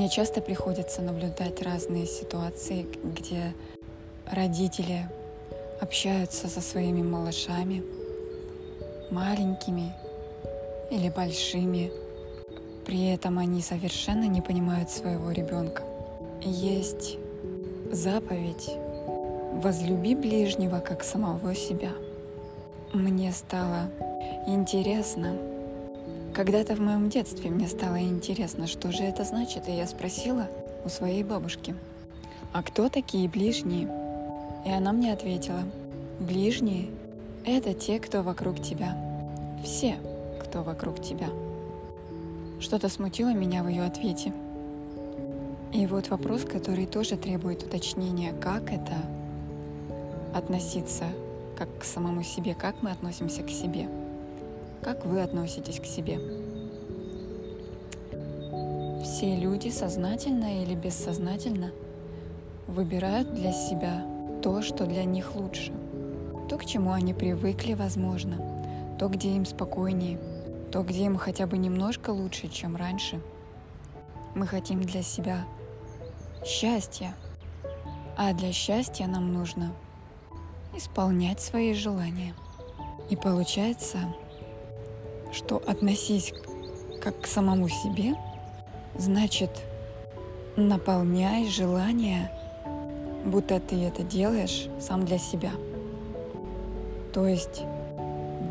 Мне часто приходится наблюдать разные ситуации, где родители общаются со своими малышами, маленькими или большими. При этом они совершенно не понимают своего ребенка. Есть заповедь «Возлюби ближнего, как самого себя». Мне стало интересно, когда-то в моем детстве мне стало интересно, что же это значит, и я спросила у своей бабушки, а кто такие ближние? И она мне ответила, ближние — это те, кто вокруг тебя. Все, кто вокруг тебя. Что-то смутило меня в ее ответе. И вот вопрос, который тоже требует уточнения, как это относиться как к самому себе, как мы относимся к себе — как вы относитесь к себе? Все люди сознательно или бессознательно выбирают для себя то, что для них лучше, то, к чему они привыкли, возможно, то, где им спокойнее, то, где им хотя бы немножко лучше, чем раньше. Мы хотим для себя счастья, а для счастья нам нужно исполнять свои желания. И получается, что относись как к самому себе, значит наполняй желание, будто ты это делаешь сам для себя. То есть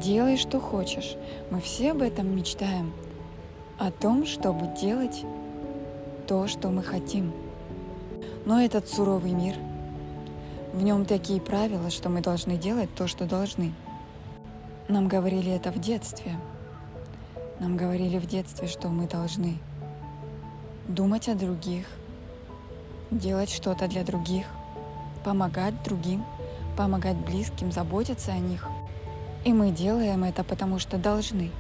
делай, что хочешь. Мы все об этом мечтаем. О том, чтобы делать то, что мы хотим. Но этот суровый мир, в нем такие правила, что мы должны делать то, что должны. Нам говорили это в детстве – нам говорили в детстве, что мы должны думать о других, делать что-то для других, помогать другим, помогать близким, заботиться о них. И мы делаем это, потому что должны.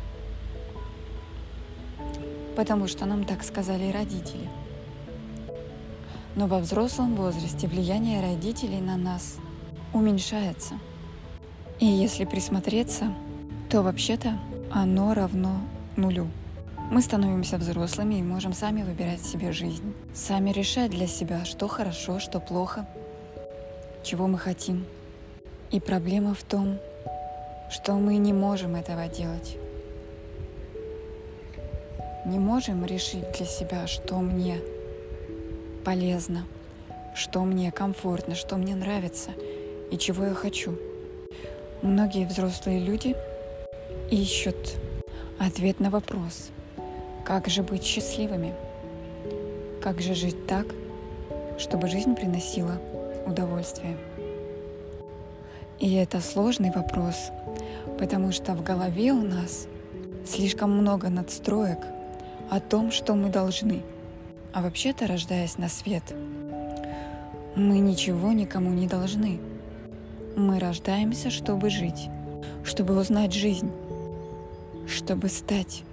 Потому что нам так сказали родители. Но во взрослом возрасте влияние родителей на нас уменьшается. И если присмотреться, то вообще-то оно равно нулю. Мы становимся взрослыми и можем сами выбирать себе жизнь, сами решать для себя, что хорошо, что плохо, чего мы хотим. И проблема в том, что мы не можем этого делать. Не можем решить для себя, что мне полезно, что мне комфортно, что мне нравится и чего я хочу. Многие взрослые люди ищут Ответ на вопрос, как же быть счастливыми? Как же жить так, чтобы жизнь приносила удовольствие? И это сложный вопрос, потому что в голове у нас слишком много надстроек о том, что мы должны. А вообще-то, рождаясь на свет, мы ничего никому не должны. Мы рождаемся, чтобы жить, чтобы узнать жизнь, чтобы стать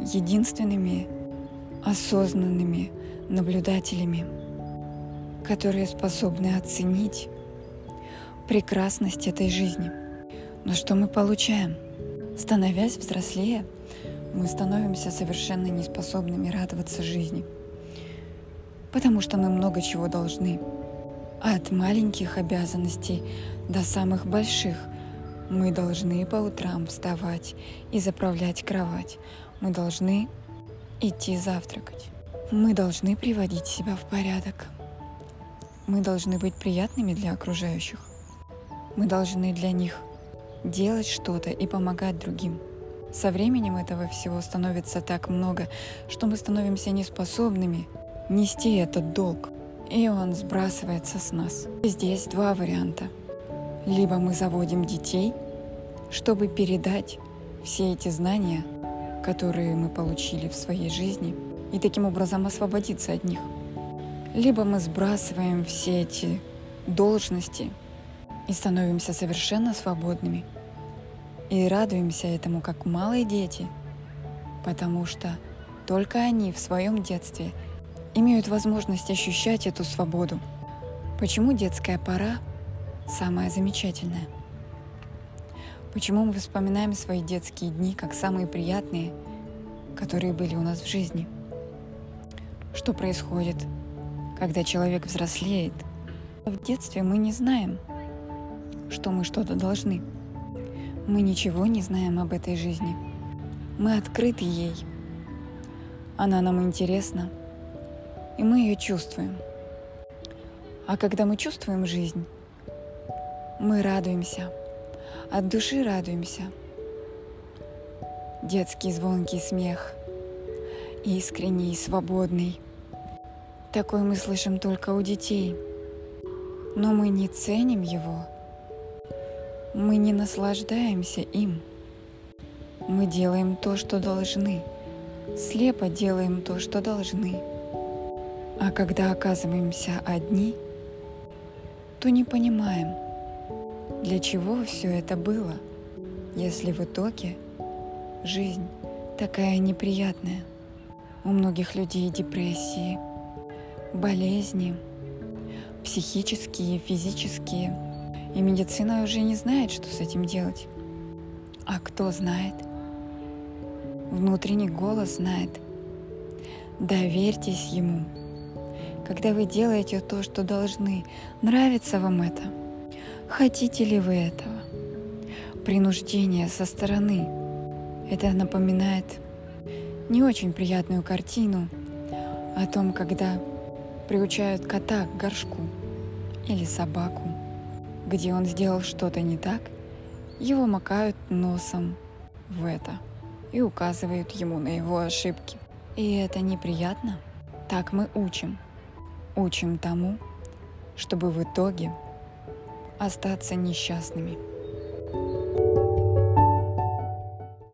единственными осознанными наблюдателями, которые способны оценить прекрасность этой жизни. Но что мы получаем? Становясь взрослее, мы становимся совершенно неспособными радоваться жизни, потому что мы много чего должны. От маленьких обязанностей до самых больших – мы должны по утрам вставать и заправлять кровать. Мы должны идти завтракать. Мы должны приводить себя в порядок. Мы должны быть приятными для окружающих. Мы должны для них делать что-то и помогать другим. Со временем этого всего становится так много, что мы становимся неспособными нести этот долг, и он сбрасывается с нас. Здесь два варианта. Либо мы заводим детей, чтобы передать все эти знания, которые мы получили в своей жизни, и таким образом освободиться от них. Либо мы сбрасываем все эти должности и становимся совершенно свободными. И радуемся этому, как малые дети, потому что только они в своем детстве имеют возможность ощущать эту свободу. Почему детская пора самое замечательное. Почему мы вспоминаем свои детские дни как самые приятные, которые были у нас в жизни? что происходит, когда человек взрослеет. В детстве мы не знаем, что мы что-то должны. Мы ничего не знаем об этой жизни. Мы открыты ей. Она нам интересна, и мы ее чувствуем. А когда мы чувствуем жизнь, мы радуемся, от души радуемся. Детский звонкий смех, искренний, свободный. Такой мы слышим только у детей, но мы не ценим его. Мы не наслаждаемся им. Мы делаем то, что должны, слепо делаем то, что должны. А когда оказываемся одни, то не понимаем, для чего все это было, если в итоге жизнь такая неприятная. У многих людей депрессии, болезни, психические, физические. И медицина уже не знает, что с этим делать. А кто знает? Внутренний голос знает. Доверьтесь ему. Когда вы делаете то, что должны, нравится вам это? Хотите ли вы этого? Принуждение со стороны. Это напоминает не очень приятную картину о том, когда приучают кота к горшку или собаку, где он сделал что-то не так, его макают носом в это и указывают ему на его ошибки. И это неприятно. Так мы учим. Учим тому, чтобы в итоге остаться несчастными.